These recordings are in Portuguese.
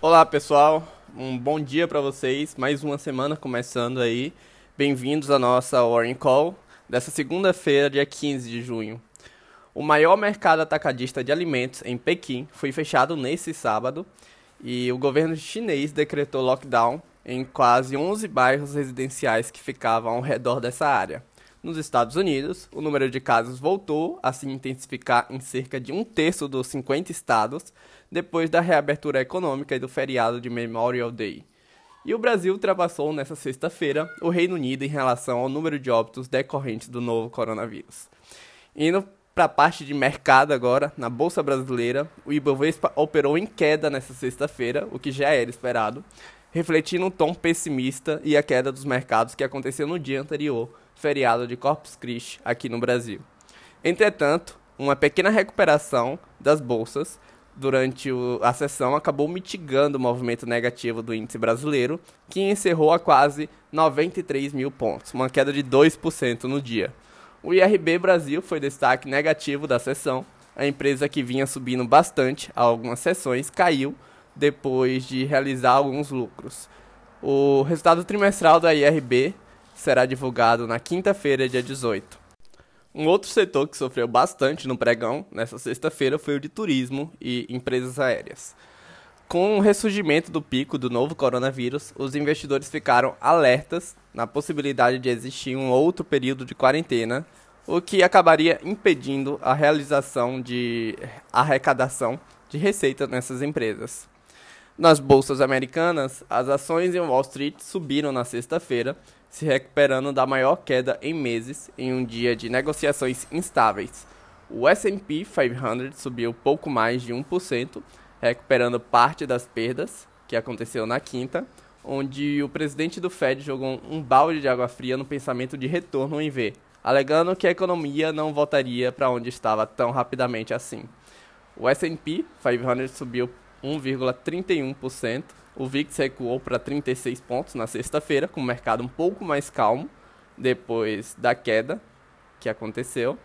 Olá pessoal, um bom dia para vocês. Mais uma semana começando aí. Bem-vindos à nossa Warren Call dessa segunda-feira, dia 15 de junho. O maior mercado atacadista de alimentos em Pequim foi fechado nesse sábado e o governo chinês decretou lockdown em quase 11 bairros residenciais que ficavam ao redor dessa área. Nos Estados Unidos, o número de casos voltou a se intensificar em cerca de um terço dos 50 estados depois da reabertura econômica e do feriado de Memorial Day. E o Brasil ultrapassou nesta sexta-feira o Reino Unido em relação ao número de óbitos decorrentes do novo coronavírus. Indo para a parte de mercado agora, na Bolsa Brasileira, o Ibovespa operou em queda nesta sexta-feira, o que já era esperado, refletindo um tom pessimista e a queda dos mercados que aconteceu no dia anterior, feriado de Corpus Christi aqui no Brasil. Entretanto, uma pequena recuperação das bolsas durante a sessão acabou mitigando o movimento negativo do índice brasileiro, que encerrou a quase 93 mil pontos, uma queda de 2% no dia. O IRB Brasil foi destaque negativo da sessão. A empresa que vinha subindo bastante a algumas sessões caiu depois de realizar alguns lucros. O resultado trimestral da IRB será divulgado na quinta-feira, dia 18. Um outro setor que sofreu bastante no pregão nessa sexta-feira foi o de turismo e empresas aéreas. Com o ressurgimento do pico do novo coronavírus, os investidores ficaram alertas na possibilidade de existir um outro período de quarentena, o que acabaria impedindo a realização de arrecadação de receita nessas empresas. Nas bolsas americanas, as ações em Wall Street subiram na sexta-feira, se recuperando da maior queda em meses em um dia de negociações instáveis. O S&P 500 subiu pouco mais de 1%, recuperando parte das perdas que aconteceu na quinta, onde o presidente do Fed jogou um balde de água fria no pensamento de retorno em V, alegando que a economia não voltaria para onde estava tão rapidamente assim. O S&P 500 subiu 1,31%. O VIX recuou para 36 pontos na sexta-feira, com o mercado um pouco mais calmo depois da queda que aconteceu.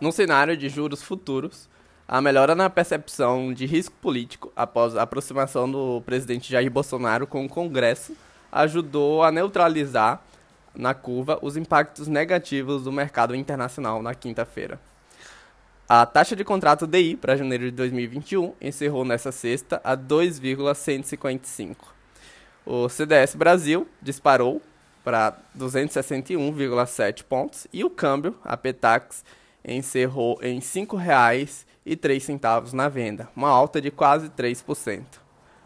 No cenário de juros futuros, a melhora na percepção de risco político após a aproximação do presidente Jair Bolsonaro com o Congresso ajudou a neutralizar na curva os impactos negativos do mercado internacional na quinta-feira. A taxa de contrato DI para janeiro de 2021 encerrou nesta sexta a 2,155. O CDS Brasil disparou para 261,7 pontos e o câmbio, a Petax, encerrou em R$ 5,03 na venda, uma alta de quase 3%.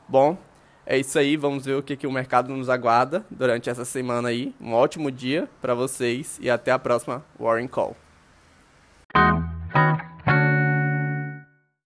Bom, é isso aí, vamos ver o que, que o mercado nos aguarda durante essa semana aí. Um ótimo dia para vocês e até a próxima Warren Call.